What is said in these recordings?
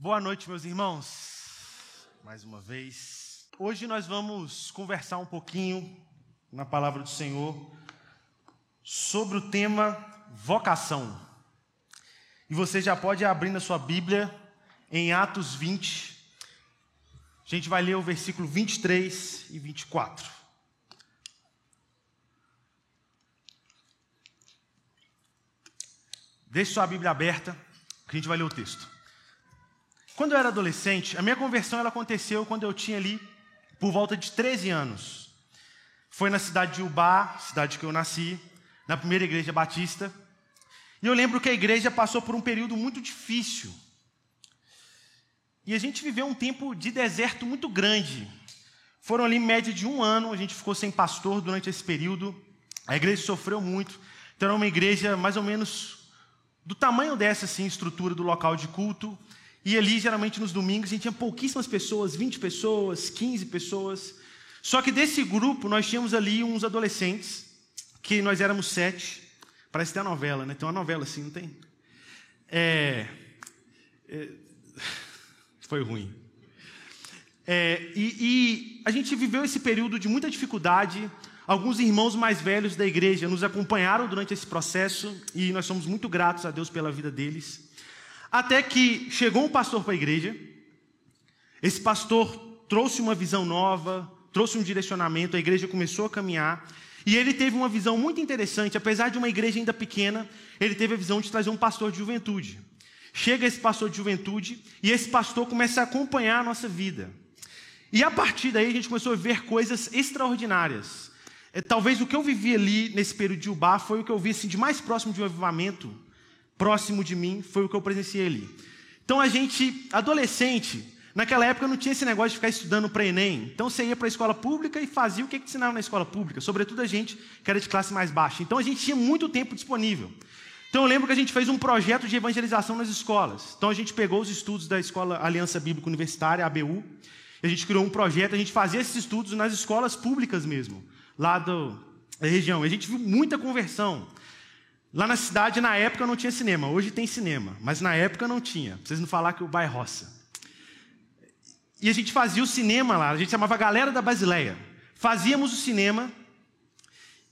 Boa noite, meus irmãos. Mais uma vez. Hoje nós vamos conversar um pouquinho na palavra do Senhor sobre o tema vocação. E você já pode abrir na sua Bíblia em Atos 20. A gente vai ler o versículo 23 e 24. Deixe sua Bíblia aberta, que a gente vai ler o texto. Quando eu era adolescente, a minha conversão ela aconteceu quando eu tinha ali por volta de 13 anos. Foi na cidade de Ubá, cidade que eu nasci, na primeira igreja batista. E eu lembro que a igreja passou por um período muito difícil. E a gente viveu um tempo de deserto muito grande. Foram ali média de um ano, a gente ficou sem pastor durante esse período. A igreja sofreu muito. Então era uma igreja mais ou menos do tamanho dessa assim, estrutura do local de culto. E ali, geralmente nos domingos, a gente tinha pouquíssimas pessoas, 20 pessoas, 15 pessoas. Só que desse grupo, nós tínhamos ali uns adolescentes, que nós éramos sete. Parece até a novela, né? Tem uma novela assim, não tem? É... é... Foi ruim. É, e, e a gente viveu esse período de muita dificuldade. Alguns irmãos mais velhos da igreja nos acompanharam durante esse processo e nós somos muito gratos a Deus pela vida deles. Até que chegou um pastor para a igreja, esse pastor trouxe uma visão nova, trouxe um direcionamento, a igreja começou a caminhar, e ele teve uma visão muito interessante, apesar de uma igreja ainda pequena, ele teve a visão de trazer um pastor de juventude. Chega esse pastor de juventude, e esse pastor começa a acompanhar a nossa vida. E a partir daí a gente começou a ver coisas extraordinárias. É, talvez o que eu vivi ali nesse período de Ubá foi o que eu vi assim, de mais próximo de um avivamento próximo de mim foi o que eu presenciei ali. Então a gente, adolescente, naquela época não tinha esse negócio de ficar estudando para Enem. Então você ia para a escola pública e fazia o que, que ensinava na escola pública, sobretudo a gente que era de classe mais baixa. Então a gente tinha muito tempo disponível. Então eu lembro que a gente fez um projeto de evangelização nas escolas. Então a gente pegou os estudos da Escola Aliança Bíblica Universitária, ABU, e a gente criou um projeto, a gente fazia esses estudos nas escolas públicas mesmo, lá do, da região. E a gente viu muita conversão. Lá na cidade, na época, não tinha cinema. Hoje tem cinema, mas na época não tinha. Pra vocês não falar que o bairro roça. E a gente fazia o cinema lá, a gente chamava a Galera da Basileia. Fazíamos o cinema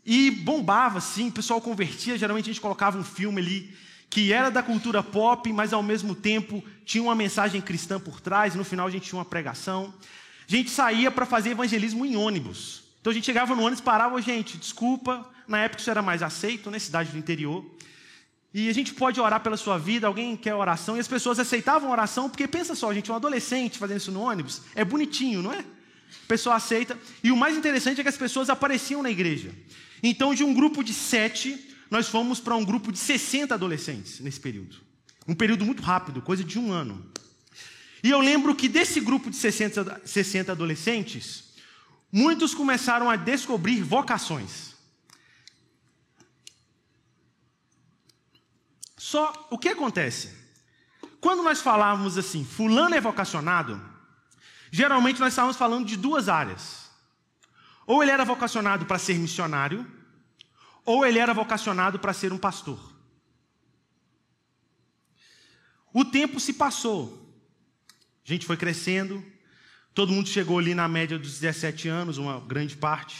e bombava, assim, o pessoal convertia. Geralmente a gente colocava um filme ali que era da cultura pop, mas ao mesmo tempo tinha uma mensagem cristã por trás. No final a gente tinha uma pregação. A gente saía para fazer evangelismo em ônibus. Então a gente chegava no ônibus, parava, gente, desculpa, na época isso era mais aceito, né, cidade do interior. E a gente pode orar pela sua vida, alguém quer oração, e as pessoas aceitavam oração, porque pensa só, gente, um adolescente fazendo isso no ônibus, é bonitinho, não é? A pessoa aceita. E o mais interessante é que as pessoas apareciam na igreja. Então, de um grupo de sete, nós fomos para um grupo de 60 adolescentes nesse período. Um período muito rápido, coisa de um ano. E eu lembro que desse grupo de 60, 60 adolescentes, muitos começaram a descobrir vocações. Só o que acontece? Quando nós falávamos assim, fulano é vocacionado, geralmente nós estávamos falando de duas áreas. Ou ele era vocacionado para ser missionário, ou ele era vocacionado para ser um pastor. O tempo se passou. A gente foi crescendo, Todo mundo chegou ali na média dos 17 anos, uma grande parte.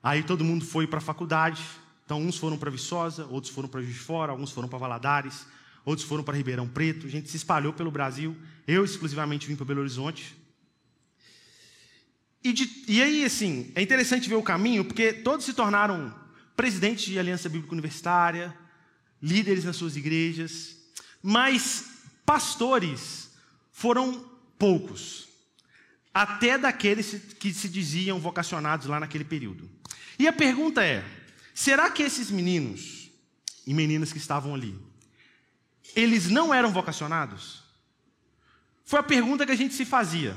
Aí todo mundo foi para a faculdade. Então, uns foram para Viçosa, outros foram para Juiz de Fora, alguns foram para Valadares, outros foram para Ribeirão Preto. A gente se espalhou pelo Brasil. Eu, exclusivamente, vim para Belo Horizonte. E, de, e aí, assim, é interessante ver o caminho, porque todos se tornaram presidentes de Aliança Bíblica Universitária, líderes nas suas igrejas, mas pastores foram poucos até daqueles que se diziam vocacionados lá naquele período. E a pergunta é: será que esses meninos e meninas que estavam ali, eles não eram vocacionados? Foi a pergunta que a gente se fazia.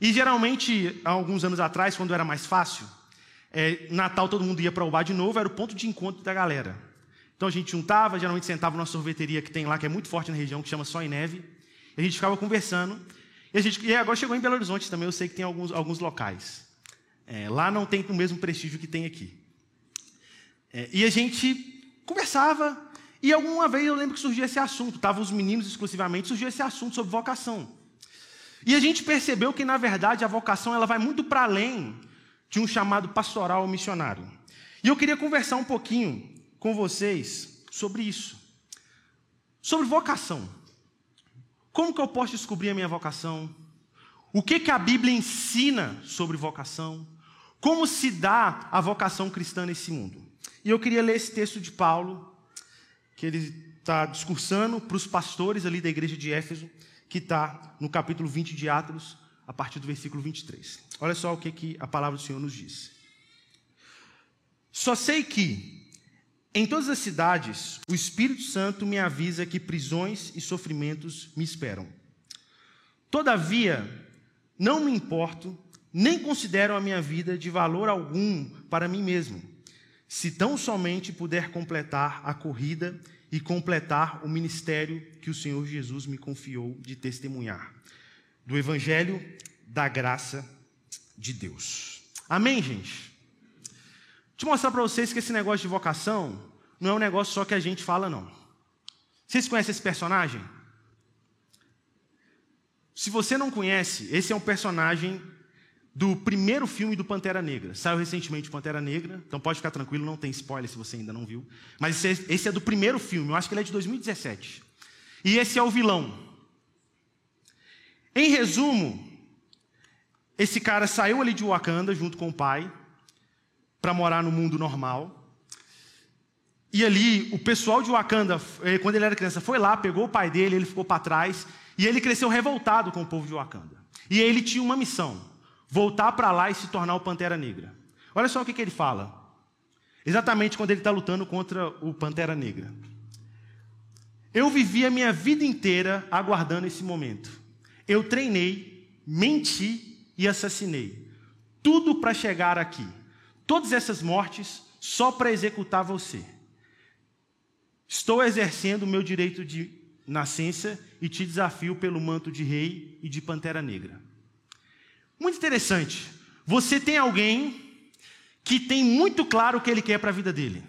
E geralmente, há alguns anos atrás, quando era mais fácil, é, Natal todo mundo ia para o bar de novo, era o ponto de encontro da galera. Então a gente juntava, geralmente sentava numa sorveteria que tem lá, que é muito forte na região, que chama Só em Neve. E a gente ficava conversando. E, a gente, e agora chegou em Belo Horizonte também, eu sei que tem alguns, alguns locais. É, lá não tem o mesmo prestígio que tem aqui. É, e a gente conversava, E alguma vez eu lembro que surgiu esse assunto, estavam os meninos exclusivamente, surgiu esse assunto sobre vocação. E a gente percebeu que, na verdade, a vocação ela vai muito para além de um chamado pastoral ou missionário. E eu queria conversar um pouquinho com vocês sobre isso. Sobre vocação. Como que eu posso descobrir a minha vocação? O que, que a Bíblia ensina sobre vocação? Como se dá a vocação cristã nesse mundo? E eu queria ler esse texto de Paulo, que ele está discursando para os pastores ali da igreja de Éfeso, que está no capítulo 20 de Atos, a partir do versículo 23. Olha só o que, que a palavra do Senhor nos diz. Só sei que, em todas as cidades, o Espírito Santo me avisa que prisões e sofrimentos me esperam. Todavia, não me importo, nem considero a minha vida de valor algum para mim mesmo, se tão somente puder completar a corrida e completar o ministério que o Senhor Jesus me confiou de testemunhar, do Evangelho da graça de Deus. Amém, gente? Deixa eu mostrar para vocês que esse negócio de vocação não é um negócio só que a gente fala, não. Vocês conhecem esse personagem? Se você não conhece, esse é um personagem do primeiro filme do Pantera Negra. Saiu recentemente Pantera Negra, então pode ficar tranquilo, não tem spoiler se você ainda não viu. Mas esse é, esse é do primeiro filme, eu acho que ele é de 2017. E esse é o vilão. Em resumo, esse cara saiu ali de Wakanda junto com o pai para morar no mundo normal. E ali, o pessoal de Wakanda, eh, quando ele era criança, foi lá, pegou o pai dele, ele ficou para trás. E ele cresceu revoltado com o povo de Wakanda. E ele tinha uma missão: voltar para lá e se tornar o Pantera Negra. Olha só o que, que ele fala. Exatamente quando ele está lutando contra o Pantera Negra. Eu vivi a minha vida inteira aguardando esse momento. Eu treinei, menti e assassinei. Tudo para chegar aqui. Todas essas mortes só para executar você. Estou exercendo o meu direito de nascença e te desafio pelo manto de rei e de pantera negra. Muito interessante. Você tem alguém que tem muito claro o que ele quer para a vida dele: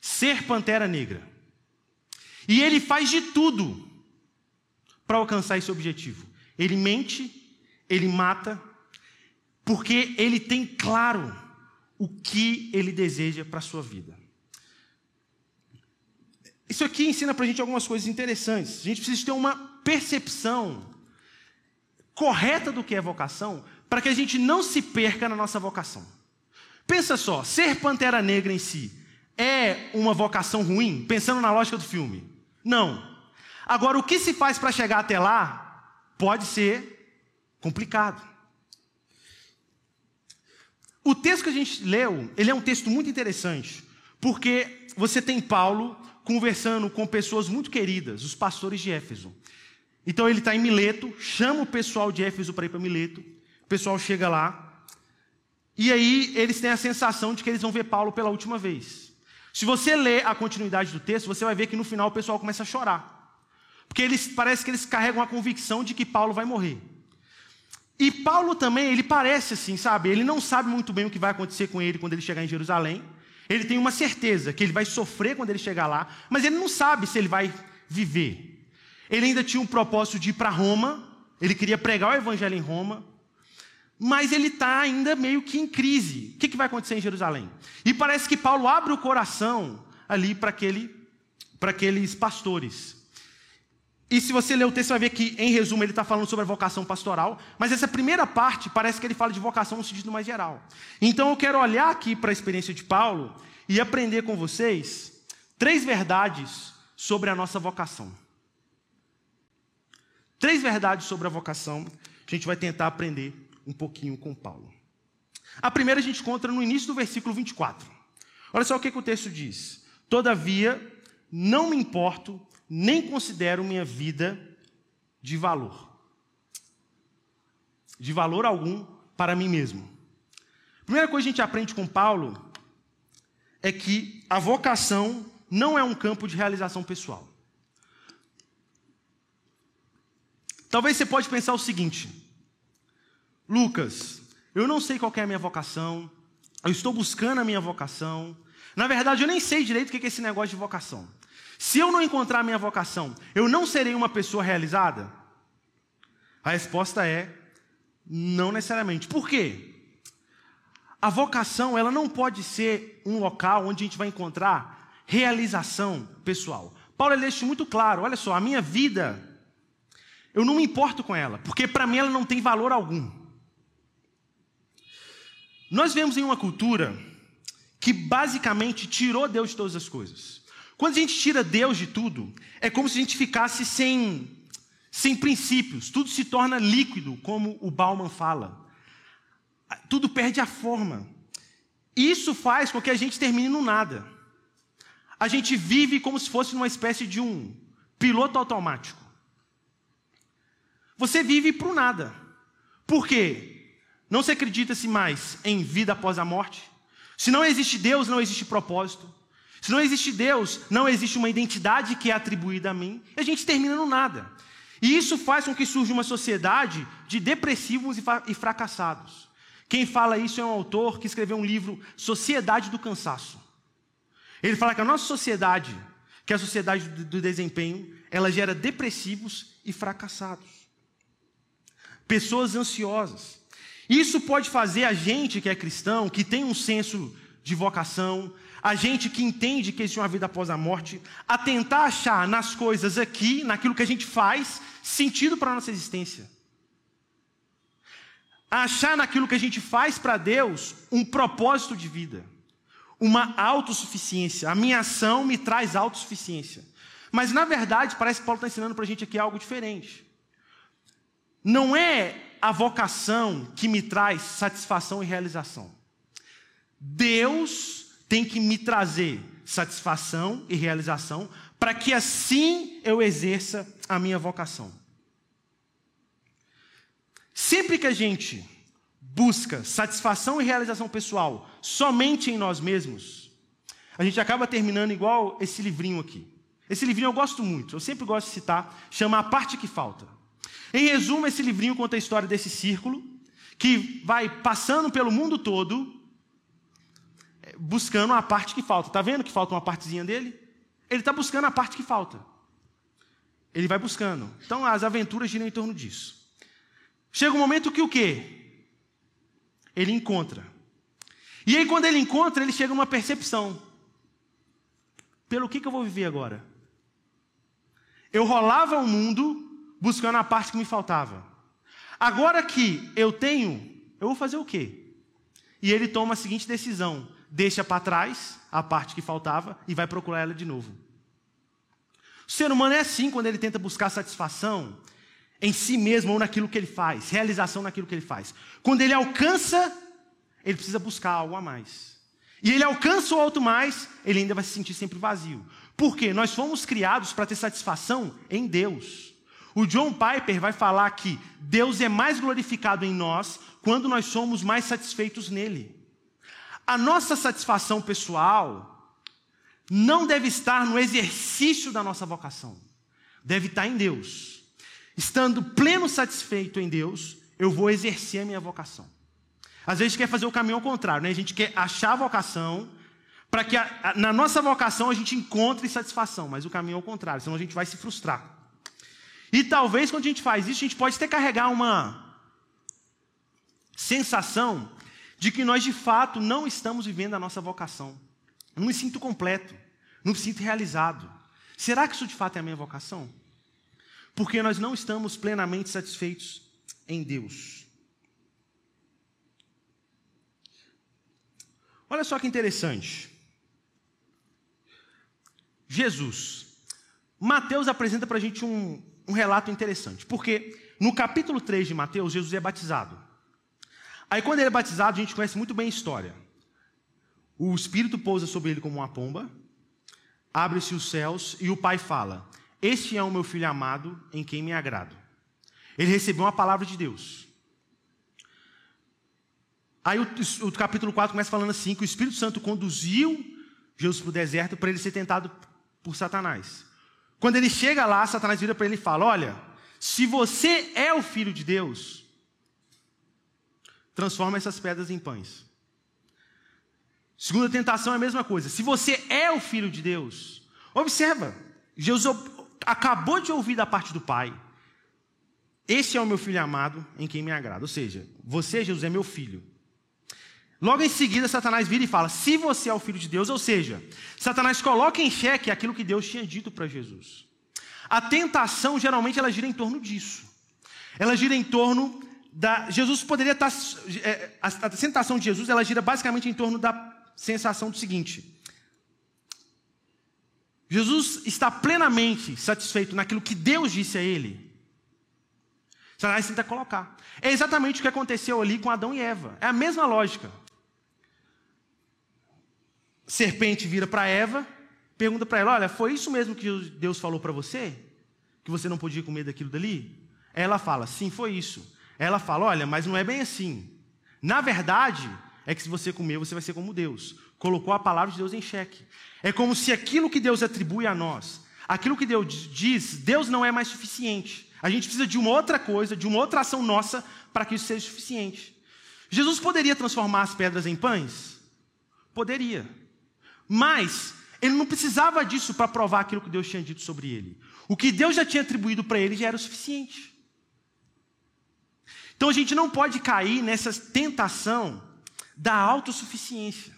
ser pantera negra. E ele faz de tudo para alcançar esse objetivo. Ele mente, ele mata, porque ele tem claro o que ele deseja para a sua vida. Isso aqui ensina para a gente algumas coisas interessantes. A gente precisa ter uma percepção correta do que é vocação, para que a gente não se perca na nossa vocação. Pensa só, ser pantera negra em si é uma vocação ruim, pensando na lógica do filme? Não. Agora, o que se faz para chegar até lá pode ser complicado. O texto que a gente leu, ele é um texto muito interessante, porque você tem Paulo conversando com pessoas muito queridas, os pastores de Éfeso. Então ele está em Mileto, chama o pessoal de Éfeso para ir para Mileto. O pessoal chega lá. E aí eles têm a sensação de que eles vão ver Paulo pela última vez. Se você ler a continuidade do texto, você vai ver que no final o pessoal começa a chorar. Porque eles parece que eles carregam a convicção de que Paulo vai morrer. E Paulo também, ele parece assim, sabe? Ele não sabe muito bem o que vai acontecer com ele quando ele chegar em Jerusalém. Ele tem uma certeza que ele vai sofrer quando ele chegar lá, mas ele não sabe se ele vai viver. Ele ainda tinha um propósito de ir para Roma, ele queria pregar o evangelho em Roma, mas ele está ainda meio que em crise. O que, que vai acontecer em Jerusalém? E parece que Paulo abre o coração ali para aquele, aqueles pastores. E se você ler o texto, você vai ver que, em resumo, ele está falando sobre a vocação pastoral, mas essa primeira parte parece que ele fala de vocação no sentido mais geral. Então eu quero olhar aqui para a experiência de Paulo e aprender com vocês três verdades sobre a nossa vocação. Três verdades sobre a vocação, a gente vai tentar aprender um pouquinho com Paulo. A primeira a gente encontra no início do versículo 24. Olha só o que, que o texto diz: Todavia, não me importo nem considero minha vida de valor. De valor algum para mim mesmo. A primeira coisa que a gente aprende com Paulo é que a vocação não é um campo de realização pessoal. Talvez você pode pensar o seguinte: Lucas, eu não sei qual é a minha vocação, eu estou buscando a minha vocação. Na verdade, eu nem sei direito o que é esse negócio de vocação. Se eu não encontrar minha vocação, eu não serei uma pessoa realizada? A resposta é não necessariamente. Por quê? A vocação, ela não pode ser um local onde a gente vai encontrar realização pessoal. Paulo deixa muito claro, olha só, a minha vida, eu não me importo com ela, porque para mim ela não tem valor algum. Nós vemos em uma cultura que basicamente tirou Deus de todas as coisas. Quando a gente tira Deus de tudo, é como se a gente ficasse sem, sem princípios, tudo se torna líquido, como o Bauman fala. Tudo perde a forma. Isso faz com que a gente termine no nada. A gente vive como se fosse uma espécie de um piloto automático. Você vive para o nada. Por quê? Não se acredita-se mais em vida após a morte. Se não existe Deus, não existe propósito. Se não existe Deus, não existe uma identidade que é atribuída a mim. E a gente termina no nada. E isso faz com que surja uma sociedade de depressivos e fracassados. Quem fala isso é um autor que escreveu um livro, Sociedade do Cansaço. Ele fala que a nossa sociedade, que é a sociedade do desempenho, ela gera depressivos e fracassados. Pessoas ansiosas. Isso pode fazer a gente que é cristão, que tem um senso de vocação, a gente que entende que existe uma vida após a morte, a tentar achar nas coisas aqui, naquilo que a gente faz, sentido para a nossa existência. A achar naquilo que a gente faz para Deus um propósito de vida, uma autossuficiência. A minha ação me traz autossuficiência. Mas na verdade, parece que Paulo está ensinando para a gente aqui algo diferente. Não é a vocação que me traz satisfação e realização. Deus tem que me trazer satisfação e realização para que assim eu exerça a minha vocação. Sempre que a gente busca satisfação e realização pessoal somente em nós mesmos, a gente acaba terminando igual esse livrinho aqui. Esse livrinho eu gosto muito, eu sempre gosto de citar, chama A Parte que Falta. Em resumo, esse livrinho conta a história desse círculo que vai passando pelo mundo todo, é, buscando a parte que falta. Está vendo que falta uma partezinha dele? Ele está buscando a parte que falta. Ele vai buscando. Então as aventuras giram em torno disso. Chega um momento que o quê? Ele encontra. E aí, quando ele encontra, ele chega numa percepção. Pelo que, que eu vou viver agora? Eu rolava o mundo buscando a parte que me faltava. Agora que eu tenho, eu vou fazer o quê? E ele toma a seguinte decisão: deixa para trás a parte que faltava e vai procurar ela de novo. O ser humano é assim quando ele tenta buscar satisfação em si mesmo ou naquilo que ele faz, realização naquilo que ele faz. Quando ele alcança, ele precisa buscar algo a mais. E ele alcança o alto mais, ele ainda vai se sentir sempre vazio. Por quê? Nós fomos criados para ter satisfação em Deus. O John Piper vai falar que Deus é mais glorificado em nós quando nós somos mais satisfeitos nele. A nossa satisfação pessoal não deve estar no exercício da nossa vocação, deve estar em Deus. Estando pleno satisfeito em Deus, eu vou exercer a minha vocação. Às vezes a gente quer fazer o caminho ao contrário, né? a gente quer achar a vocação, para que a, a, na nossa vocação a gente encontre satisfação, mas o caminho é ao contrário, senão a gente vai se frustrar. E talvez quando a gente faz isso, a gente pode até carregar uma sensação de que nós de fato não estamos vivendo a nossa vocação. Não me sinto completo, não me sinto realizado. Será que isso de fato é a minha vocação? Porque nós não estamos plenamente satisfeitos em Deus. Olha só que interessante. Jesus. Mateus apresenta para a gente um, um relato interessante, porque no capítulo 3 de Mateus, Jesus é batizado. Aí, quando ele é batizado, a gente conhece muito bem a história. O Espírito pousa sobre ele como uma pomba, abre-se os céus e o Pai fala: Este é o meu filho amado, em quem me agrado. Ele recebeu uma palavra de Deus. Aí o, o capítulo 4 começa falando assim: que o Espírito Santo conduziu Jesus para o deserto para ele ser tentado por Satanás. Quando ele chega lá, Satanás vira para ele e fala: Olha, se você é o filho de Deus, transforma essas pedras em pães. Segunda tentação é a mesma coisa. Se você é o filho de Deus, observa, Jesus acabou de ouvir da parte do Pai. Esse é o meu filho amado em quem me agrada. Ou seja, você, Jesus, é meu filho. Logo em seguida, Satanás vira e fala: Se você é o filho de Deus, ou seja, Satanás coloca em xeque aquilo que Deus tinha dito para Jesus. A tentação, geralmente, ela gira em torno disso. Ela gira em torno da. Jesus poderia estar. É, a, a tentação de Jesus, ela gira basicamente em torno da sensação do seguinte: Jesus está plenamente satisfeito naquilo que Deus disse a ele. Satanás tenta colocar. É exatamente o que aconteceu ali com Adão e Eva. É a mesma lógica. Serpente vira para Eva, pergunta para ela: Olha, foi isso mesmo que Deus falou para você? Que você não podia comer daquilo dali? Ela fala: Sim, foi isso. Ela fala: Olha, mas não é bem assim. Na verdade, é que se você comer, você vai ser como Deus. Colocou a palavra de Deus em xeque. É como se aquilo que Deus atribui a nós, aquilo que Deus diz, Deus não é mais suficiente. A gente precisa de uma outra coisa, de uma outra ação nossa, para que isso seja suficiente. Jesus poderia transformar as pedras em pães? Poderia. Mas ele não precisava disso para provar aquilo que Deus tinha dito sobre ele. O que Deus já tinha atribuído para ele já era o suficiente. Então a gente não pode cair nessa tentação da autossuficiência.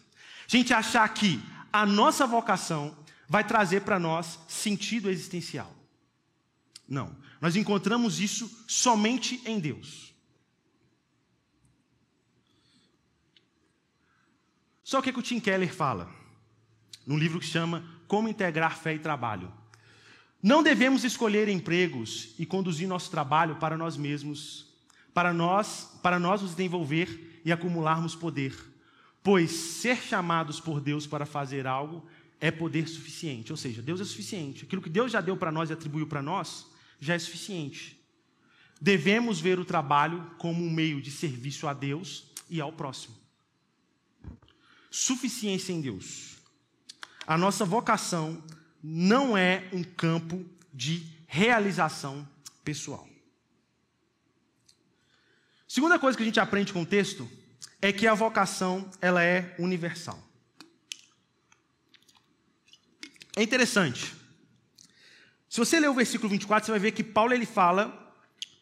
A gente achar que a nossa vocação vai trazer para nós sentido existencial. Não. Nós encontramos isso somente em Deus. Só o que, que o Tim Keller fala? Num livro que chama Como Integrar Fé e Trabalho. Não devemos escolher empregos e conduzir nosso trabalho para nós mesmos, para nós, para nós nos desenvolver e acumularmos poder Pois ser chamados por Deus para fazer algo é poder suficiente. Ou seja, Deus é suficiente. Aquilo que Deus já deu para nós e atribuiu para nós já é suficiente. Devemos ver o trabalho como um meio de serviço a Deus e ao próximo. Suficiência em Deus. A nossa vocação não é um campo de realização pessoal. Segunda coisa que a gente aprende com o texto é que a vocação ela é universal. É interessante. Se você ler o versículo 24, você vai ver que Paulo ele fala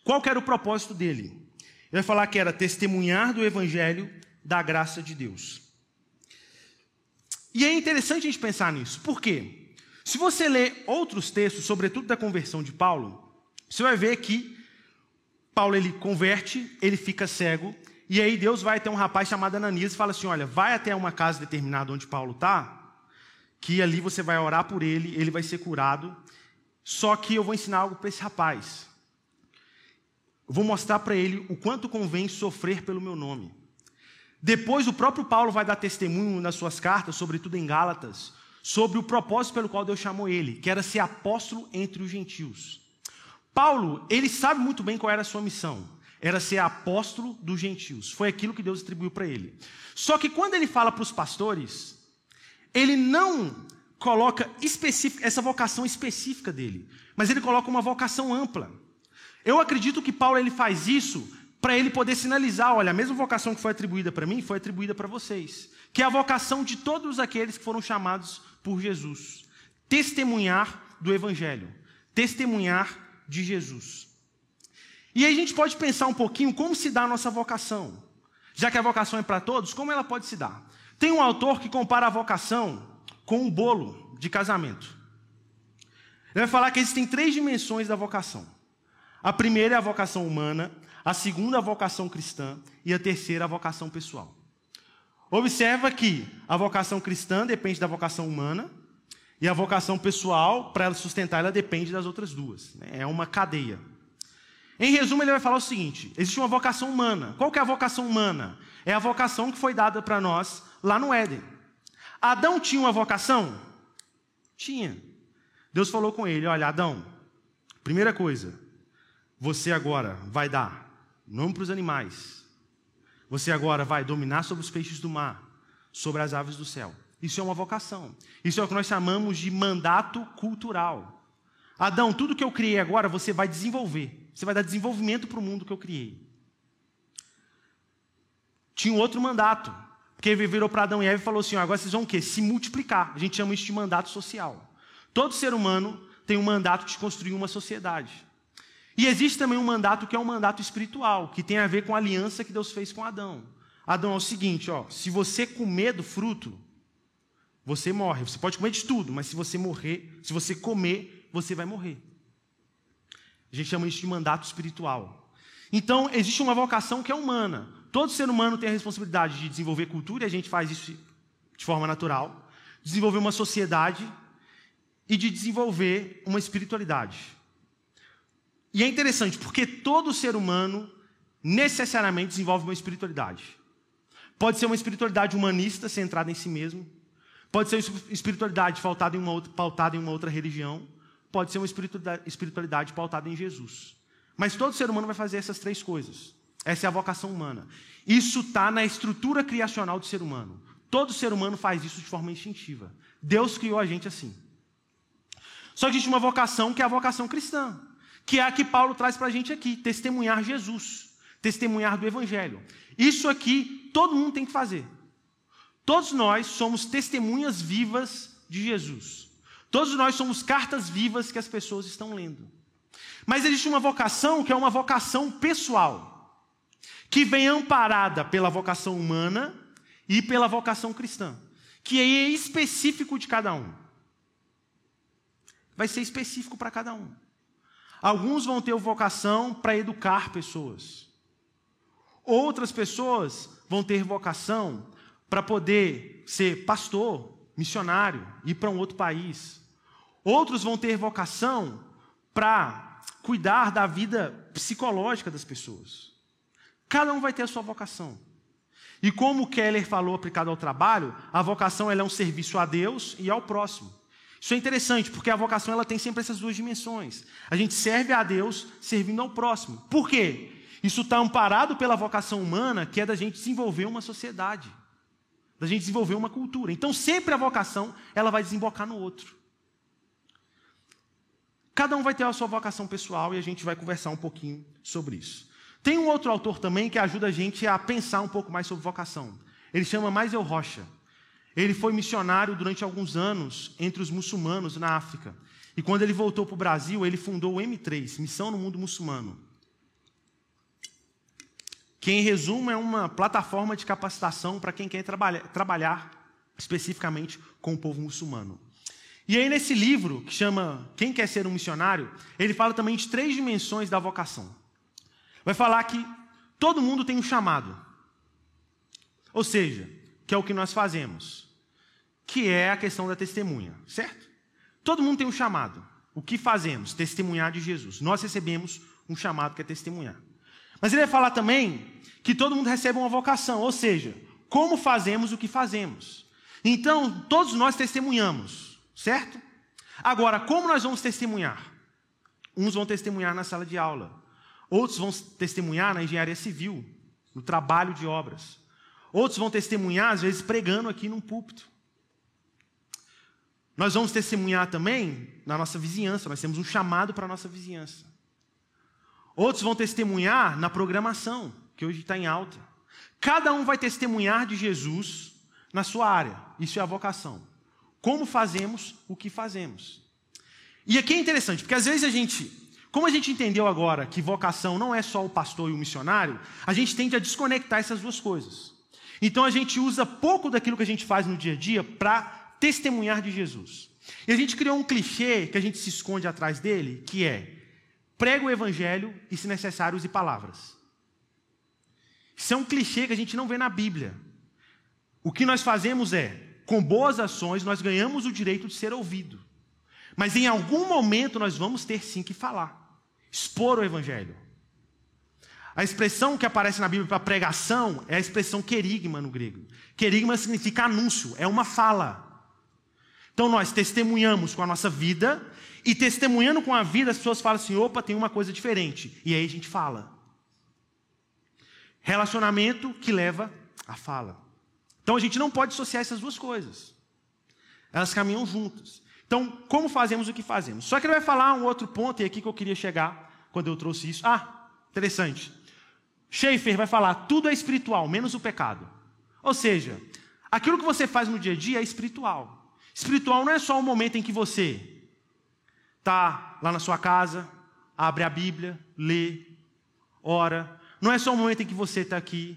qual era o propósito dele. Ele vai falar que era testemunhar do evangelho da graça de Deus. E é interessante a gente pensar nisso. Por quê? Se você ler outros textos, sobretudo da conversão de Paulo, você vai ver que Paulo ele converte, ele fica cego, e aí Deus vai até um rapaz chamado Ananias e fala assim: Olha, vai até uma casa determinada onde Paulo está, que ali você vai orar por ele, ele vai ser curado. Só que eu vou ensinar algo para esse rapaz. Eu vou mostrar para ele o quanto convém sofrer pelo meu nome. Depois, o próprio Paulo vai dar testemunho nas suas cartas, sobretudo em Gálatas, sobre o propósito pelo qual Deus chamou ele, que era ser apóstolo entre os gentios. Paulo, ele sabe muito bem qual era a sua missão era ser apóstolo dos gentios. Foi aquilo que Deus atribuiu para ele. Só que quando ele fala para os pastores, ele não coloca essa vocação específica dele, mas ele coloca uma vocação ampla. Eu acredito que Paulo ele faz isso para ele poder sinalizar, olha, a mesma vocação que foi atribuída para mim foi atribuída para vocês, que é a vocação de todos aqueles que foram chamados por Jesus, testemunhar do evangelho, testemunhar de Jesus. E aí a gente pode pensar um pouquinho como se dá a nossa vocação. Já que a vocação é para todos, como ela pode se dar? Tem um autor que compara a vocação com um bolo de casamento. Ele vai falar que existem três dimensões da vocação. A primeira é a vocação humana, a segunda a vocação cristã e a terceira a vocação pessoal. Observa que a vocação cristã depende da vocação humana e a vocação pessoal, para ela sustentar, ela depende das outras duas. Né? É uma cadeia. Em resumo, ele vai falar o seguinte: existe uma vocação humana. Qual que é a vocação humana? É a vocação que foi dada para nós lá no Éden. Adão tinha uma vocação? Tinha. Deus falou com ele: Olha, Adão, primeira coisa, você agora vai dar nome para os animais. Você agora vai dominar sobre os peixes do mar, sobre as aves do céu. Isso é uma vocação. Isso é o que nós chamamos de mandato cultural. Adão, tudo que eu criei agora você vai desenvolver. Você vai dar desenvolvimento para o mundo que eu criei. Tinha um outro mandato. Porque ele virou para Adão e Eva e falou assim: agora vocês vão o quê? Se multiplicar. A gente chama isso de mandato social. Todo ser humano tem um mandato de construir uma sociedade. E existe também um mandato que é um mandato espiritual, que tem a ver com a aliança que Deus fez com Adão. Adão é o seguinte, ó, se você comer do fruto, você morre. Você pode comer de tudo, mas se você morrer, se você comer, você vai morrer. A gente chama isso de mandato espiritual. Então, existe uma vocação que é humana. Todo ser humano tem a responsabilidade de desenvolver cultura, e a gente faz isso de forma natural, desenvolver uma sociedade e de desenvolver uma espiritualidade. E é interessante, porque todo ser humano necessariamente desenvolve uma espiritualidade. Pode ser uma espiritualidade humanista, centrada em si mesmo. Pode ser uma espiritualidade pautada em uma outra, pautada em uma outra religião. Pode ser uma espiritualidade pautada em Jesus. Mas todo ser humano vai fazer essas três coisas. Essa é a vocação humana. Isso está na estrutura criacional do ser humano. Todo ser humano faz isso de forma instintiva. Deus criou a gente assim. Só que existe uma vocação que é a vocação cristã, que é a que Paulo traz para a gente aqui: testemunhar Jesus, testemunhar do Evangelho. Isso aqui todo mundo tem que fazer. Todos nós somos testemunhas vivas de Jesus. Todos nós somos cartas vivas que as pessoas estão lendo. Mas existe uma vocação que é uma vocação pessoal, que vem amparada pela vocação humana e pela vocação cristã, que é específico de cada um. Vai ser específico para cada um. Alguns vão ter vocação para educar pessoas. Outras pessoas vão ter vocação para poder ser pastor, missionário, ir para um outro país. Outros vão ter vocação para cuidar da vida psicológica das pessoas. Cada um vai ter a sua vocação. E como Keller falou aplicado ao trabalho, a vocação é um serviço a Deus e ao próximo. Isso é interessante, porque a vocação ela tem sempre essas duas dimensões. A gente serve a Deus servindo ao próximo. Por quê? Isso está amparado pela vocação humana, que é da gente desenvolver uma sociedade, da gente desenvolver uma cultura. Então, sempre a vocação ela vai desembocar no outro. Cada um vai ter a sua vocação pessoal e a gente vai conversar um pouquinho sobre isso. Tem um outro autor também que ajuda a gente a pensar um pouco mais sobre vocação. Ele chama Maisel Rocha. Ele foi missionário durante alguns anos entre os muçulmanos na África. E quando ele voltou para o Brasil, ele fundou o M3, Missão no Mundo Muçulmano. Que, em resumo, é uma plataforma de capacitação para quem quer trabalhar, trabalhar especificamente com o povo muçulmano. E aí, nesse livro, que chama Quem Quer Ser um Missionário, ele fala também de três dimensões da vocação. Vai falar que todo mundo tem um chamado. Ou seja, que é o que nós fazemos, que é a questão da testemunha, certo? Todo mundo tem um chamado. O que fazemos? Testemunhar de Jesus. Nós recebemos um chamado que é testemunhar. Mas ele vai falar também que todo mundo recebe uma vocação, ou seja, como fazemos o que fazemos. Então, todos nós testemunhamos, certo? Agora, como nós vamos testemunhar? Uns vão testemunhar na sala de aula, outros vão testemunhar na engenharia civil, no trabalho de obras. Outros vão testemunhar, às vezes, pregando aqui num púlpito. Nós vamos testemunhar também na nossa vizinhança, nós temos um chamado para a nossa vizinhança. Outros vão testemunhar na programação, que hoje está em alta. Cada um vai testemunhar de Jesus na sua área, isso é a vocação. Como fazemos o que fazemos. E aqui é interessante, porque às vezes a gente, como a gente entendeu agora que vocação não é só o pastor e o missionário, a gente tende a desconectar essas duas coisas. Então a gente usa pouco daquilo que a gente faz no dia a dia para testemunhar de Jesus. E a gente criou um clichê que a gente se esconde atrás dele, que é prega o evangelho e, se necessário, use palavras. Isso é um clichê que a gente não vê na Bíblia. O que nós fazemos é, com boas ações, nós ganhamos o direito de ser ouvido. Mas em algum momento nós vamos ter sim que falar, expor o evangelho. A expressão que aparece na Bíblia para pregação é a expressão querigma no grego. Querigma significa anúncio, é uma fala. Então nós testemunhamos com a nossa vida e testemunhando com a vida as pessoas falam assim: opa, tem uma coisa diferente. E aí a gente fala. Relacionamento que leva à fala. Então a gente não pode associar essas duas coisas. Elas caminham juntas. Então, como fazemos o que fazemos? Só que ele vai falar um outro ponto, e é aqui que eu queria chegar quando eu trouxe isso. Ah, interessante. Schaefer vai falar: tudo é espiritual, menos o pecado. Ou seja, aquilo que você faz no dia a dia é espiritual. Espiritual não é só o momento em que você tá lá na sua casa, abre a Bíblia, lê, ora. Não é só o momento em que você está aqui.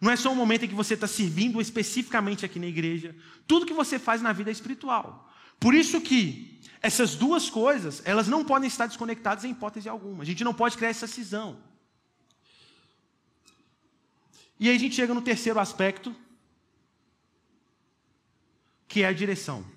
Não é só o momento em que você está servindo especificamente aqui na igreja. Tudo que você faz na vida é espiritual. Por isso que essas duas coisas, elas não podem estar desconectadas em hipótese alguma. A gente não pode criar essa cisão. E aí a gente chega no terceiro aspecto, que é a direção.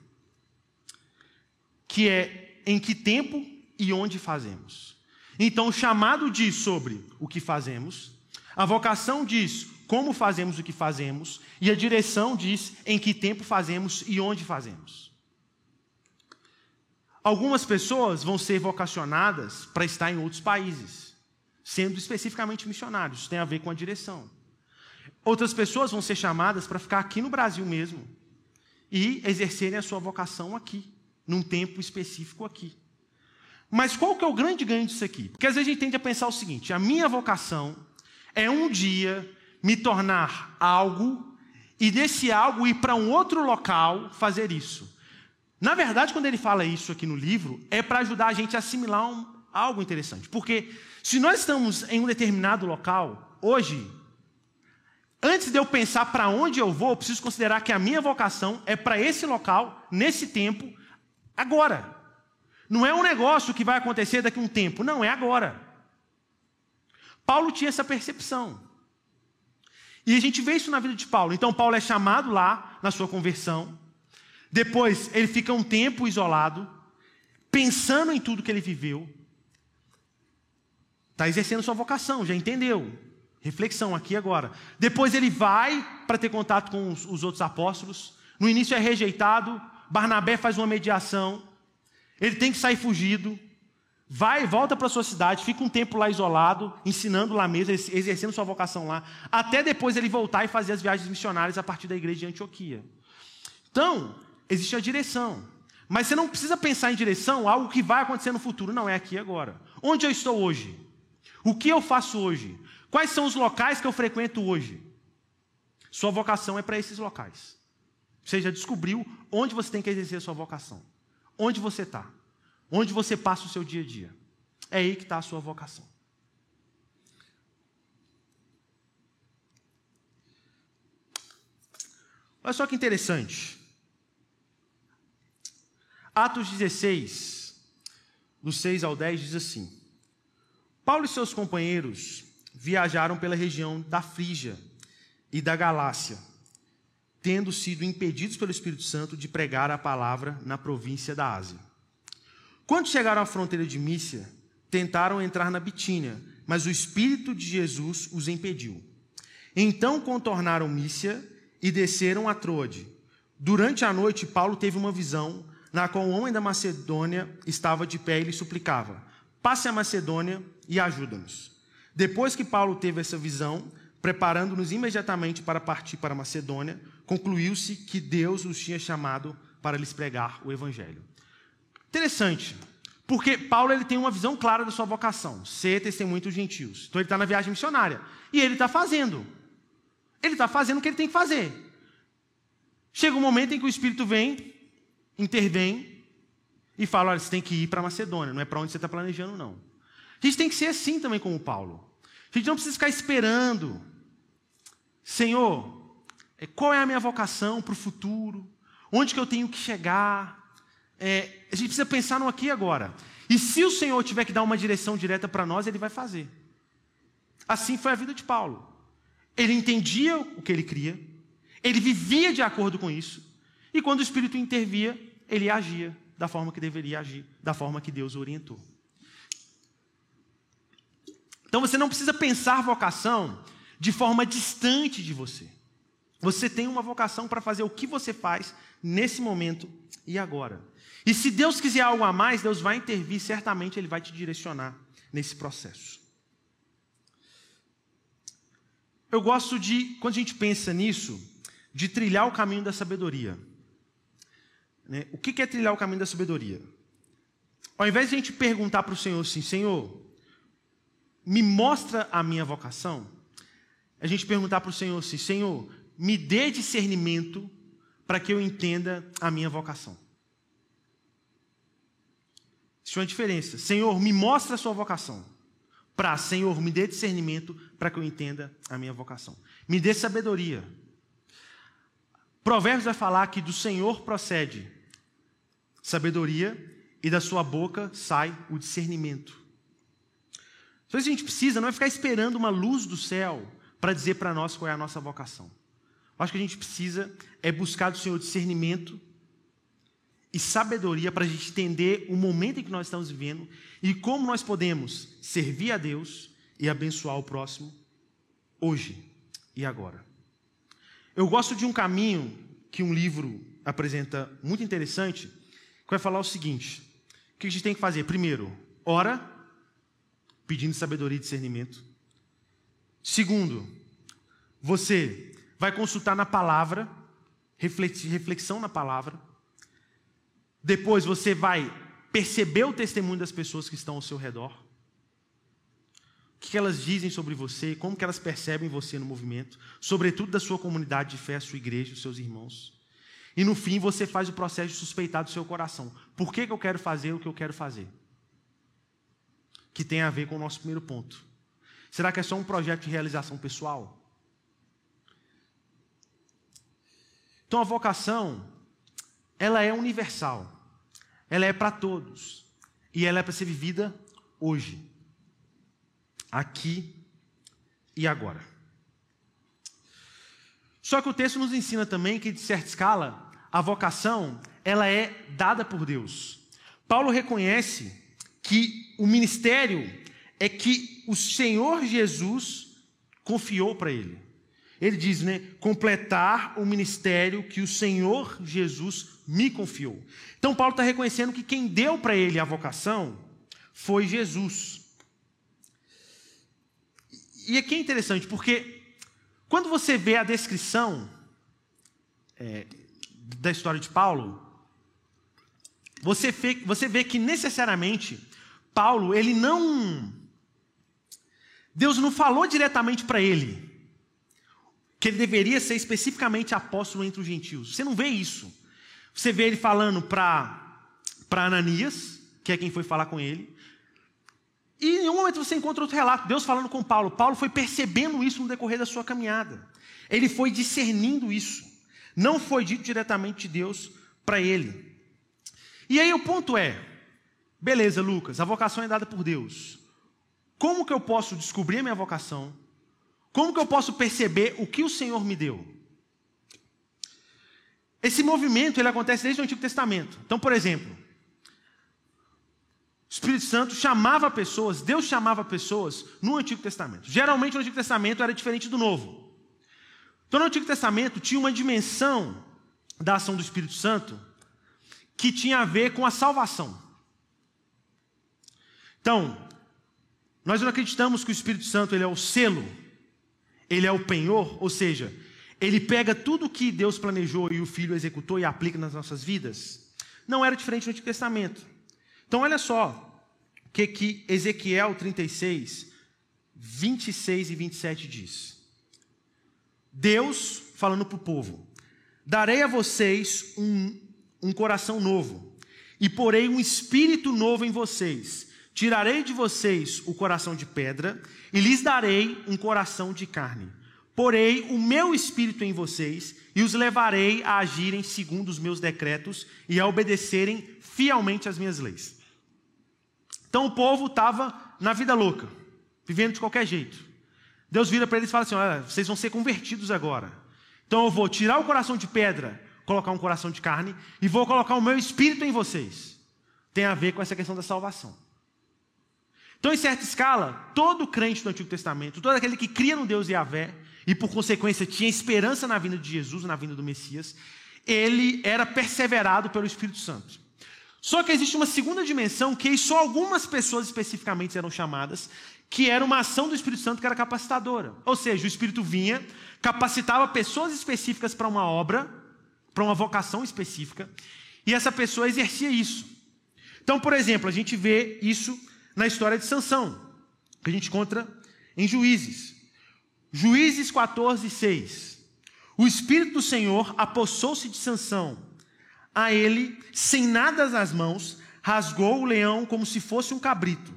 Que é em que tempo e onde fazemos. Então, o chamado diz sobre o que fazemos, a vocação diz como fazemos o que fazemos, e a direção diz em que tempo fazemos e onde fazemos. Algumas pessoas vão ser vocacionadas para estar em outros países, sendo especificamente missionários, tem a ver com a direção. Outras pessoas vão ser chamadas para ficar aqui no Brasil mesmo e exercerem a sua vocação aqui, num tempo específico aqui. Mas qual que é o grande ganho disso aqui? Porque às vezes a gente tende a pensar o seguinte: a minha vocação é um dia me tornar algo e desse algo ir para um outro local fazer isso. Na verdade, quando ele fala isso aqui no livro, é para ajudar a gente a assimilar um, algo interessante. Porque se nós estamos em um determinado local, hoje, antes de eu pensar para onde eu vou, eu preciso considerar que a minha vocação é para esse local, nesse tempo, agora. Não é um negócio que vai acontecer daqui a um tempo, não, é agora. Paulo tinha essa percepção. E a gente vê isso na vida de Paulo. Então, Paulo é chamado lá na sua conversão. Depois, ele fica um tempo isolado, pensando em tudo que ele viveu. Está exercendo sua vocação, já entendeu? Reflexão aqui agora. Depois, ele vai para ter contato com os, os outros apóstolos. No início, é rejeitado. Barnabé faz uma mediação. Ele tem que sair fugido. Vai, volta para sua cidade, fica um tempo lá isolado, ensinando lá mesmo, exercendo sua vocação lá, até depois ele voltar e fazer as viagens missionárias a partir da igreja de Antioquia. Então, existe a direção. Mas você não precisa pensar em direção algo que vai acontecer no futuro, não, é aqui agora. Onde eu estou hoje? O que eu faço hoje? Quais são os locais que eu frequento hoje? Sua vocação é para esses locais. Você já descobriu onde você tem que exercer a sua vocação. Onde você está. Onde você passa o seu dia a dia. É aí que está a sua vocação. Olha só que interessante. Atos 16, do 6 ao 10, diz assim: Paulo e seus companheiros viajaram pela região da Frígia e da Galácia, tendo sido impedidos pelo Espírito Santo de pregar a palavra na província da Ásia. Quando chegaram à fronteira de Mícia, tentaram entrar na Bitínia, mas o Espírito de Jesus os impediu. Então contornaram Mícia e desceram a Troade. Durante a noite, Paulo teve uma visão na qual o homem da Macedônia estava de pé e lhe suplicava: Passe a Macedônia e ajuda-nos. Depois que Paulo teve essa visão, preparando-nos imediatamente para partir para a Macedônia, concluiu-se que Deus os tinha chamado para lhes pregar o evangelho. Interessante, porque Paulo ele tem uma visão clara da sua vocação, ser testemunho dos gentios. Então ele está na viagem missionária. E ele está fazendo. Ele está fazendo o que ele tem que fazer. Chega um momento em que o Espírito vem, intervém e fala: olha, você tem que ir para Macedônia, não é para onde você está planejando, não. A gente tem que ser assim também como Paulo. A gente não precisa ficar esperando. Senhor, qual é a minha vocação para o futuro? Onde que eu tenho que chegar? é, a gente precisa pensar no aqui e agora. E se o Senhor tiver que dar uma direção direta para nós, Ele vai fazer. Assim foi a vida de Paulo. Ele entendia o que ele cria, ele vivia de acordo com isso, e quando o Espírito intervia, ele agia da forma que deveria agir, da forma que Deus orientou. Então você não precisa pensar vocação de forma distante de você. Você tem uma vocação para fazer o que você faz nesse momento e agora. E se Deus quiser algo a mais, Deus vai intervir, certamente Ele vai te direcionar nesse processo. Eu gosto de, quando a gente pensa nisso, de trilhar o caminho da sabedoria. Né? O que é trilhar o caminho da sabedoria? Ao invés de a gente perguntar para o Senhor assim, Senhor, me mostra a minha vocação, a gente perguntar para o Senhor assim, Senhor, me dê discernimento para que eu entenda a minha vocação. Existe uma diferença. Senhor, me mostra a sua vocação. Para, Senhor, me dê discernimento para que eu entenda a minha vocação. Me dê sabedoria. Provérbios vai falar que do Senhor procede sabedoria e da sua boca sai o discernimento. Então, a gente precisa não é ficar esperando uma luz do céu para dizer para nós qual é a nossa vocação. Acho que a gente precisa é buscar do Senhor discernimento e sabedoria para a gente entender o momento em que nós estamos vivendo e como nós podemos servir a Deus e abençoar o próximo hoje e agora. Eu gosto de um caminho que um livro apresenta muito interessante, que vai falar o seguinte: o que a gente tem que fazer? Primeiro, ora, pedindo sabedoria e discernimento. Segundo, você vai consultar na palavra, reflexão na palavra. Depois você vai perceber o testemunho das pessoas que estão ao seu redor. O que elas dizem sobre você, como que elas percebem você no movimento, sobretudo da sua comunidade de fé, a sua igreja, os seus irmãos. E no fim você faz o processo de suspeitar do seu coração. Por que, que eu quero fazer o que eu quero fazer? Que tem a ver com o nosso primeiro ponto. Será que é só um projeto de realização pessoal? Então a vocação ela é universal, ela é para todos e ela é para ser vivida hoje, aqui e agora. Só que o texto nos ensina também que, de certa escala, a vocação ela é dada por Deus. Paulo reconhece que o ministério é que o Senhor Jesus confiou para ele. Ele diz, né? Completar o ministério que o Senhor Jesus me confiou. Então, Paulo está reconhecendo que quem deu para ele a vocação foi Jesus. E aqui é interessante, porque quando você vê a descrição é, da história de Paulo, você vê, você vê que necessariamente Paulo, ele não. Deus não falou diretamente para ele que ele deveria ser especificamente apóstolo entre os gentios. Você não vê isso. Você vê ele falando para Ananias, que é quem foi falar com ele. E em nenhum momento você encontra outro relato, Deus falando com Paulo. Paulo foi percebendo isso no decorrer da sua caminhada. Ele foi discernindo isso. Não foi dito diretamente de Deus para ele. E aí o ponto é: beleza, Lucas, a vocação é dada por Deus. Como que eu posso descobrir a minha vocação? Como que eu posso perceber o que o Senhor me deu? Esse movimento ele acontece desde o Antigo Testamento. Então, por exemplo, o Espírito Santo chamava pessoas, Deus chamava pessoas no Antigo Testamento. Geralmente no Antigo Testamento era diferente do Novo. Então, no Antigo Testamento tinha uma dimensão da ação do Espírito Santo que tinha a ver com a salvação. Então, nós não acreditamos que o Espírito Santo ele é o selo ele é o penhor, ou seja, ele pega tudo que Deus planejou e o Filho executou e aplica nas nossas vidas. Não era diferente no Antigo Testamento. Então, olha só o que, que Ezequiel 36, 26 e 27 diz. Deus falando para o povo: Darei a vocês um, um coração novo, e porei um espírito novo em vocês Tirarei de vocês o coração de pedra e lhes darei um coração de carne. Porei o meu espírito em vocês e os levarei a agirem segundo os meus decretos e a obedecerem fielmente às minhas leis. Então o povo estava na vida louca, vivendo de qualquer jeito. Deus vira para eles e fala assim: Olha, vocês vão ser convertidos agora. Então eu vou tirar o coração de pedra, colocar um coração de carne e vou colocar o meu espírito em vocês. Tem a ver com essa questão da salvação. Então, em certa escala, todo crente do Antigo Testamento, todo aquele que cria no Deus Yahvé, e por consequência tinha esperança na vinda de Jesus, na vinda do Messias, ele era perseverado pelo Espírito Santo. Só que existe uma segunda dimensão que só algumas pessoas especificamente eram chamadas, que era uma ação do Espírito Santo que era capacitadora. Ou seja, o Espírito vinha, capacitava pessoas específicas para uma obra, para uma vocação específica, e essa pessoa exercia isso. Então, por exemplo, a gente vê isso na história de Sansão, que a gente encontra em Juízes. Juízes 14, 6. O Espírito do Senhor apossou-se de Sansão. A ele, sem nada nas mãos, rasgou o leão como se fosse um cabrito,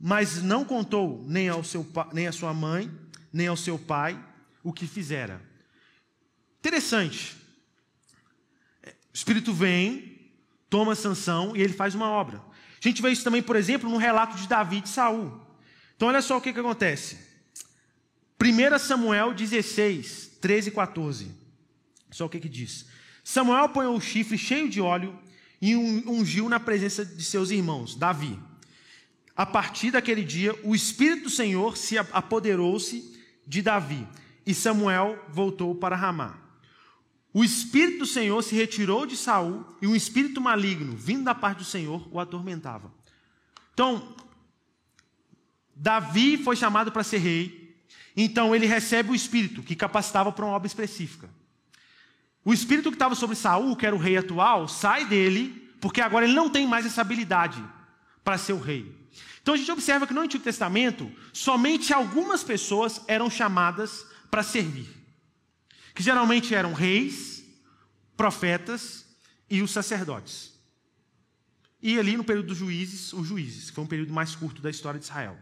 mas não contou nem, ao seu, nem à sua mãe, nem ao seu pai o que fizera. Interessante. O Espírito vem, toma sanção e ele faz uma obra. A gente vê isso também, por exemplo, no relato de Davi e de Saul. Então, olha só o que, que acontece. 1 Samuel 16, 13 e 14. Só o que, que diz. Samuel apanhou o chifre cheio de óleo e ungiu na presença de seus irmãos, Davi. A partir daquele dia, o Espírito do Senhor se apoderou-se de Davi, e Samuel voltou para Ramá. O Espírito do Senhor se retirou de Saul, e um espírito maligno, vindo da parte do Senhor, o atormentava. Então, Davi foi chamado para ser rei, então ele recebe o Espírito, que capacitava para uma obra específica. O espírito que estava sobre Saul, que era o rei atual, sai dele, porque agora ele não tem mais essa habilidade para ser o rei. Então a gente observa que no Antigo Testamento, somente algumas pessoas eram chamadas para servir. Que geralmente eram reis, profetas e os sacerdotes. E ali no período dos juízes, os juízes, que foi um período mais curto da história de Israel.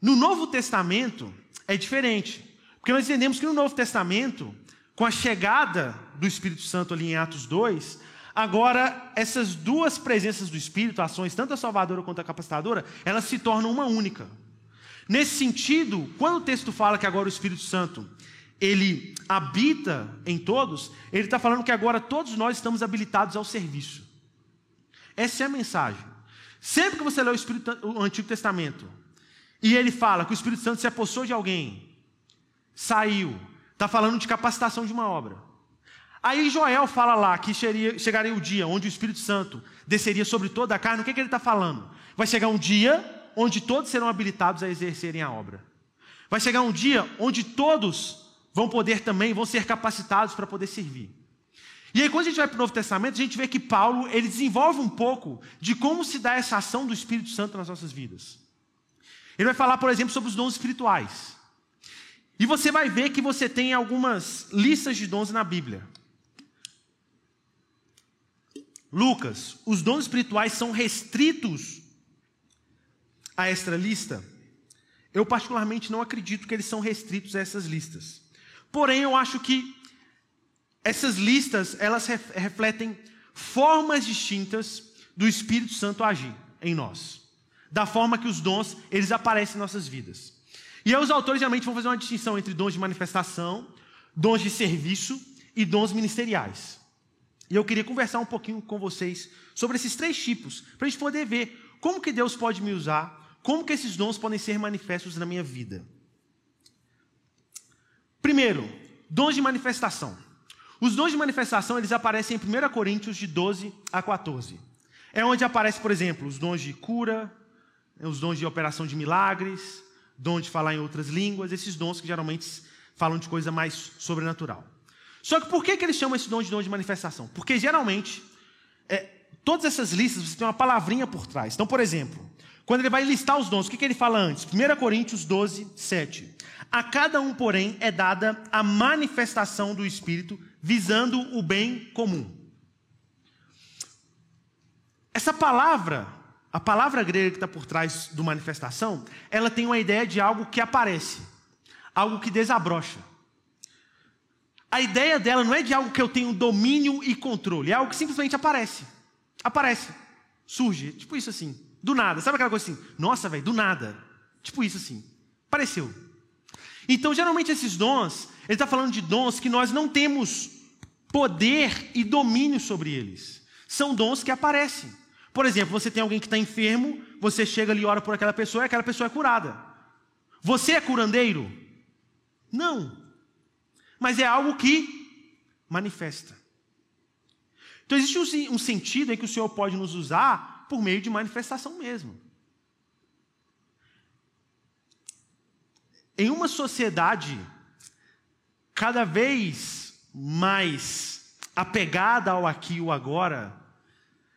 No Novo Testamento é diferente, porque nós entendemos que no Novo Testamento com a chegada do Espírito Santo ali em Atos 2, agora essas duas presenças do Espírito, ações tanto a salvadora quanto a capacitadora, elas se tornam uma única. Nesse sentido, quando o texto fala que agora o Espírito Santo ele habita em todos, ele está falando que agora todos nós estamos habilitados ao serviço. Essa é a mensagem. Sempre que você lê o, Espírito, o Antigo Testamento e ele fala que o Espírito Santo se apossou de alguém, saiu, Está falando de capacitação de uma obra. Aí Joel fala lá que chegaria, chegaria o dia onde o Espírito Santo desceria sobre toda a carne. O que, que ele está falando? Vai chegar um dia onde todos serão habilitados a exercerem a obra. Vai chegar um dia onde todos vão poder também, vão ser capacitados para poder servir. E aí, quando a gente vai para o Novo Testamento, a gente vê que Paulo ele desenvolve um pouco de como se dá essa ação do Espírito Santo nas nossas vidas. Ele vai falar, por exemplo, sobre os dons espirituais. E você vai ver que você tem algumas listas de dons na Bíblia. Lucas, os dons espirituais são restritos a esta lista? Eu, particularmente, não acredito que eles são restritos a essas listas. Porém, eu acho que essas listas, elas refletem formas distintas do Espírito Santo agir em nós. Da forma que os dons, eles aparecem em nossas vidas. E aí os autores geralmente vão fazer uma distinção entre dons de manifestação, dons de serviço e dons ministeriais. E eu queria conversar um pouquinho com vocês sobre esses três tipos, para a gente poder ver como que Deus pode me usar, como que esses dons podem ser manifestos na minha vida. Primeiro, dons de manifestação. Os dons de manifestação, eles aparecem em 1 Coríntios de 12 a 14. É onde aparece, por exemplo, os dons de cura, os dons de operação de milagres, dom de falar em outras línguas, esses dons que geralmente falam de coisa mais sobrenatural. Só que por que, que eles chamam esse dom de dom de manifestação? Porque geralmente, é, todas essas listas você tem uma palavrinha por trás. Então, por exemplo, quando ele vai listar os dons, o que, que ele fala antes? 1 Coríntios 12, 7. A cada um, porém, é dada a manifestação do Espírito, visando o bem comum. Essa palavra a palavra grega que está por trás do manifestação, ela tem uma ideia de algo que aparece, algo que desabrocha. A ideia dela não é de algo que eu tenho domínio e controle, é algo que simplesmente aparece. Aparece, surge, tipo isso assim, do nada. Sabe aquela coisa assim? Nossa, velho, do nada. Tipo isso assim. Apareceu. Então, geralmente, esses dons, ele está falando de dons que nós não temos poder e domínio sobre eles. São dons que aparecem. Por exemplo, você tem alguém que está enfermo, você chega ali e ora por aquela pessoa e aquela pessoa é curada. Você é curandeiro? Não. Mas é algo que manifesta. Então existe um, um sentido em que o Senhor pode nos usar por meio de manifestação mesmo. Em uma sociedade cada vez mais apegada ao aqui e o agora,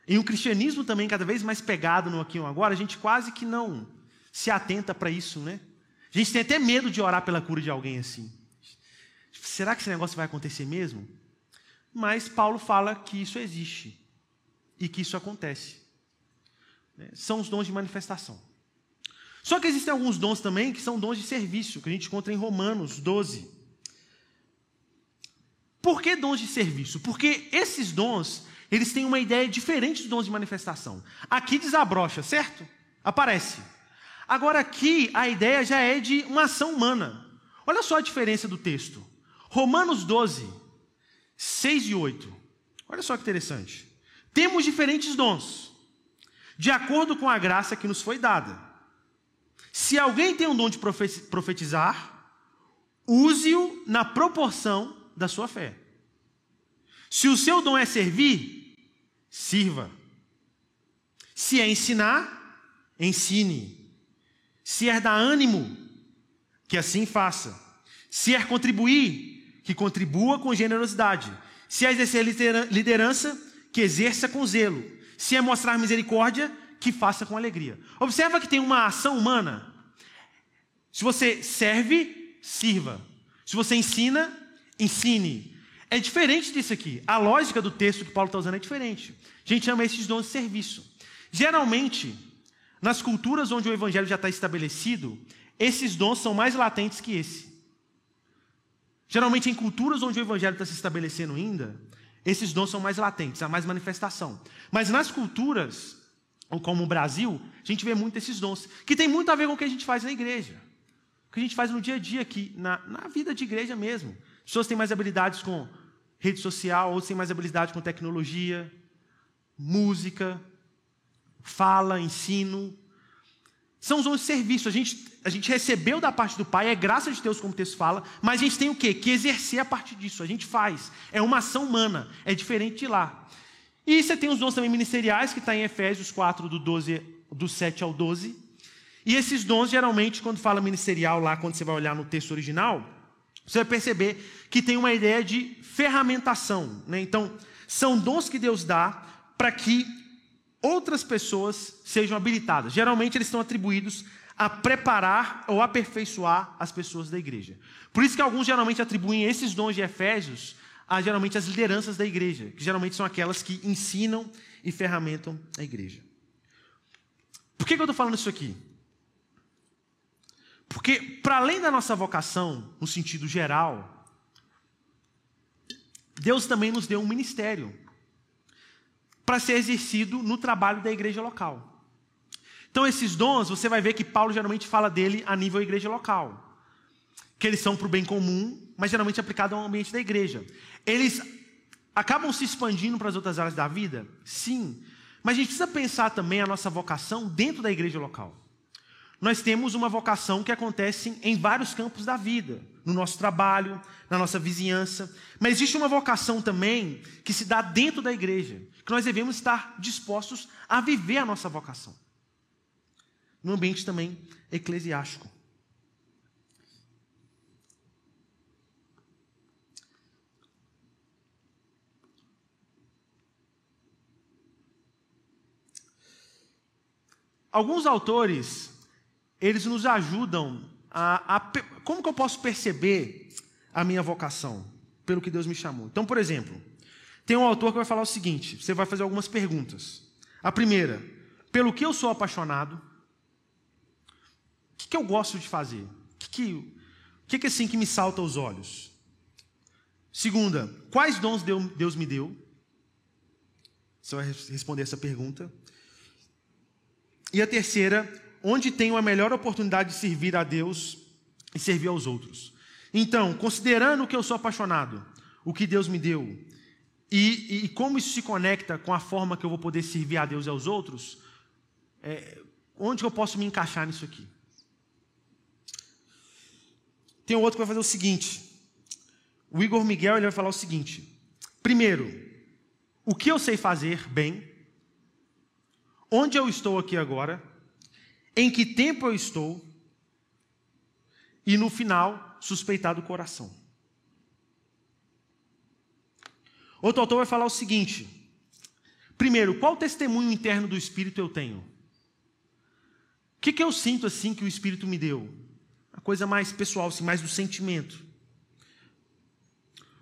em um cristianismo também cada vez mais pegado no aqui e no agora, a gente quase que não se atenta para isso, né? A gente tem até medo de orar pela cura de alguém assim. Será que esse negócio vai acontecer mesmo? Mas Paulo fala que isso existe. e que isso acontece. Né? São os dons de manifestação. Só que existem alguns dons também que são dons de serviço, que a gente encontra em Romanos 12. Por que dons de serviço? Porque esses dons, eles têm uma ideia diferente dos dons de manifestação. Aqui desabrocha, certo? Aparece. Agora aqui a ideia já é de uma ação humana. Olha só a diferença do texto. Romanos 12, 6 e 8. Olha só que interessante. Temos diferentes dons, de acordo com a graça que nos foi dada. Se alguém tem um dom de profetizar, use-o na proporção da sua fé. Se o seu dom é servir, sirva. Se é ensinar, ensine. Se é dar ânimo, que assim faça. Se é contribuir, que contribua com generosidade. Se é exercer liderança, que exerça com zelo. Se é mostrar misericórdia, que faça com alegria. Observa que tem uma ação humana. Se você serve, sirva. Se você ensina, ensine. É diferente disso aqui. A lógica do texto que Paulo está usando é diferente. A gente chama esses dons de serviço. Geralmente, nas culturas onde o evangelho já está estabelecido, esses dons são mais latentes que esse. Geralmente, em culturas onde o evangelho está se estabelecendo ainda, esses dons são mais latentes, há mais manifestação. Mas nas culturas, como o Brasil, a gente vê muito esses dons, que tem muito a ver com o que a gente faz na igreja. O que a gente faz no dia a dia aqui, na, na vida de igreja mesmo. Pessoas têm mais habilidades com rede social, outros têm mais habilidade com tecnologia, música, fala, ensino. São os dons de serviço. A gente, a gente recebeu da parte do Pai, é graça de Deus, como o texto fala, mas a gente tem o quê? Que exercer a partir disso. A gente faz. É uma ação humana. É diferente de lá. E você tem os dons também ministeriais, que está em Efésios 4, do, 12, do 7 ao 12. E esses dons, geralmente, quando fala ministerial lá, quando você vai olhar no texto original, você vai perceber que tem uma ideia de ferramentação. Né? Então, são dons que Deus dá para que outras pessoas sejam habilitadas. Geralmente eles estão atribuídos a preparar ou aperfeiçoar as pessoas da igreja. Por isso que alguns geralmente atribuem esses dons de Efésios a geralmente as lideranças da igreja, que geralmente são aquelas que ensinam e ferramentam a igreja. Por que, que eu estou falando isso aqui? Porque, para além da nossa vocação, no sentido geral, Deus também nos deu um ministério para ser exercido no trabalho da igreja local. Então, esses dons, você vai ver que Paulo geralmente fala dele a nível igreja local. Que eles são para o bem comum, mas geralmente aplicado ao ambiente da igreja. Eles acabam se expandindo para as outras áreas da vida? Sim. Mas a gente precisa pensar também a nossa vocação dentro da igreja local. Nós temos uma vocação que acontece em vários campos da vida, no nosso trabalho, na nossa vizinhança, mas existe uma vocação também que se dá dentro da igreja, que nós devemos estar dispostos a viver a nossa vocação. No ambiente também eclesiástico. Alguns autores eles nos ajudam a, a, Como que eu posso perceber a minha vocação? Pelo que Deus me chamou. Então, por exemplo, tem um autor que vai falar o seguinte: você vai fazer algumas perguntas. A primeira, pelo que eu sou apaixonado? O que, que eu gosto de fazer? O que, que, que, que assim que me salta aos olhos? Segunda, quais dons Deus me deu? Você vai responder essa pergunta. E a terceira, onde tenho a melhor oportunidade de servir a Deus e servir aos outros. Então, considerando que eu sou apaixonado, o que Deus me deu, e, e, como isso se conecta com a forma que eu vou poder servir a Deus e aos outros, é, onde eu posso me encaixar nisso aqui? Tem outro que vai fazer o seguinte. O Igor Miguel ele vai falar o seguinte: primeiro, o que eu sei fazer bem, onde eu estou aqui agora, em que tempo eu estou, e no final, suspeitar do coração. Outro autor vai falar o seguinte: primeiro, qual testemunho interno do Espírito eu tenho? O que, que eu sinto assim que o Espírito me deu? A coisa mais pessoal, assim, mais do sentimento.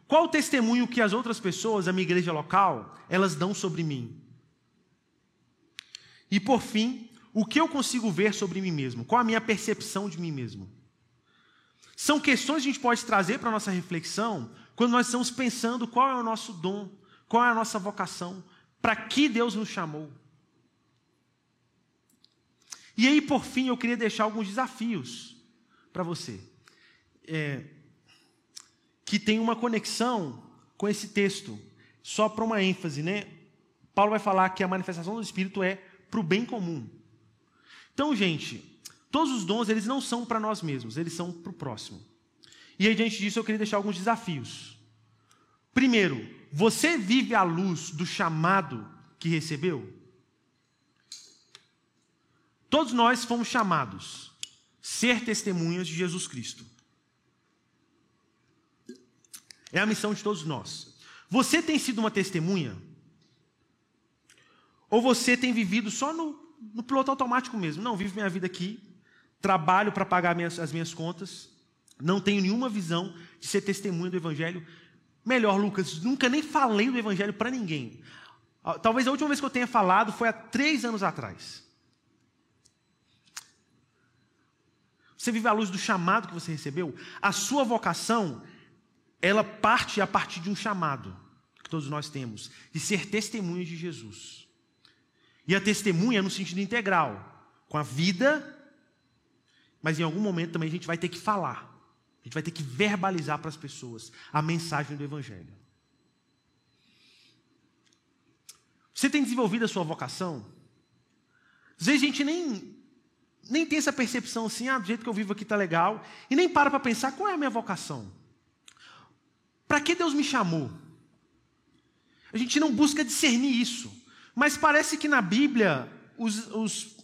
Qual o testemunho que as outras pessoas, a minha igreja local, elas dão sobre mim? E por fim, o que eu consigo ver sobre mim mesmo? Qual a minha percepção de mim mesmo? São questões que a gente pode trazer para a nossa reflexão quando nós estamos pensando qual é o nosso dom, qual é a nossa vocação, para que Deus nos chamou. E aí, por fim, eu queria deixar alguns desafios para você, é, que tem uma conexão com esse texto, só para uma ênfase, né? Paulo vai falar que a manifestação do Espírito é para o bem comum. Então, gente, todos os dons, eles não são para nós mesmos, eles são para o próximo. E aí, diante disso, eu queria deixar alguns desafios. Primeiro, você vive à luz do chamado que recebeu? Todos nós fomos chamados ser testemunhas de Jesus Cristo. É a missão de todos nós. Você tem sido uma testemunha? Ou você tem vivido só no, no piloto automático mesmo? Não, vivo minha vida aqui, trabalho para pagar minhas, as minhas contas, não tenho nenhuma visão de ser testemunha do Evangelho. Melhor, Lucas, nunca nem falei do Evangelho para ninguém. Ah, talvez a última vez que eu tenha falado foi há três anos atrás. Você vive à luz do chamado que você recebeu? A sua vocação, ela parte a partir de um chamado que todos nós temos, de ser testemunhas de Jesus. E a testemunha no sentido integral, com a vida, mas em algum momento também a gente vai ter que falar. A gente vai ter que verbalizar para as pessoas a mensagem do Evangelho. Você tem desenvolvido a sua vocação? Às vezes a gente nem nem tem essa percepção assim, ah, do jeito que eu vivo aqui está legal, e nem para para pensar qual é a minha vocação. Para que Deus me chamou? A gente não busca discernir isso, mas parece que na Bíblia os, os,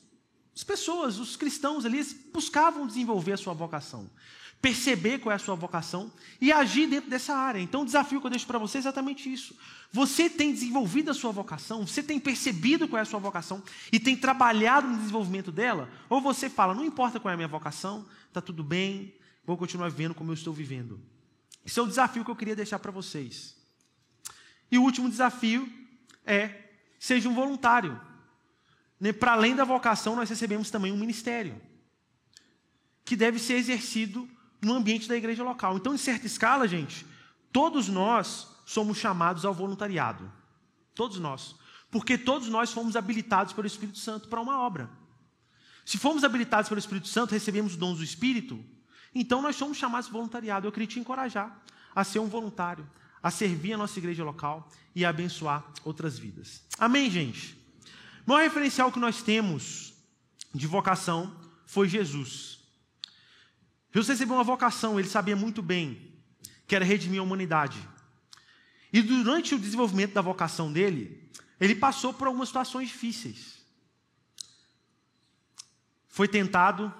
as pessoas, os cristãos ali, buscavam desenvolver a sua vocação perceber qual é a sua vocação e agir dentro dessa área. Então, o desafio que eu deixo para você é exatamente isso. Você tem desenvolvido a sua vocação, você tem percebido qual é a sua vocação e tem trabalhado no desenvolvimento dela? Ou você fala, não importa qual é a minha vocação, está tudo bem, vou continuar vivendo como eu estou vivendo. Esse é o desafio que eu queria deixar para vocês. E o último desafio é: seja um voluntário. Né, para além da vocação, nós recebemos também um ministério que deve ser exercido no ambiente da igreja local. Então, em certa escala, gente, todos nós somos chamados ao voluntariado. Todos nós. Porque todos nós fomos habilitados pelo Espírito Santo para uma obra. Se fomos habilitados pelo Espírito Santo, recebemos os dons do Espírito, então nós somos chamados ao voluntariado. Eu queria te encorajar a ser um voluntário, a servir a nossa igreja local e a abençoar outras vidas. Amém, gente? O maior referencial que nós temos de vocação foi Jesus. Jesus recebeu uma vocação, ele sabia muito bem que era redimir a humanidade. E durante o desenvolvimento da vocação dele, ele passou por algumas situações difíceis. Foi tentado,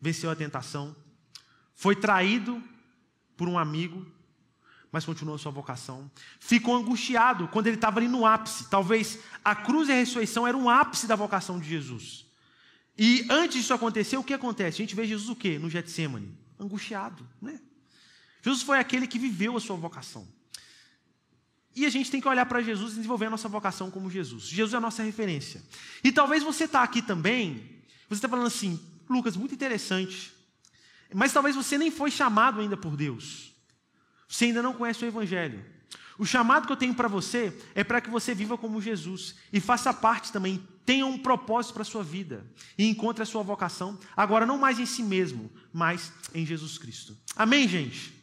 venceu a tentação. Foi traído por um amigo, mas continuou a sua vocação. Ficou angustiado quando ele estava ali no ápice. Talvez a cruz e a ressurreição eram um ápice da vocação de Jesus. E antes disso acontecer, o que acontece? A gente vê Jesus o quê? No Getsemane, angustiado, né? Jesus foi aquele que viveu a sua vocação. E a gente tem que olhar para Jesus e desenvolver a nossa vocação como Jesus. Jesus é a nossa referência. E talvez você está aqui também, você está falando assim, Lucas, muito interessante. Mas talvez você nem foi chamado ainda por Deus. Você ainda não conhece o Evangelho. O chamado que eu tenho para você é para que você viva como Jesus e faça parte também, tenha um propósito para a sua vida e encontre a sua vocação, agora não mais em si mesmo, mas em Jesus Cristo. Amém, gente?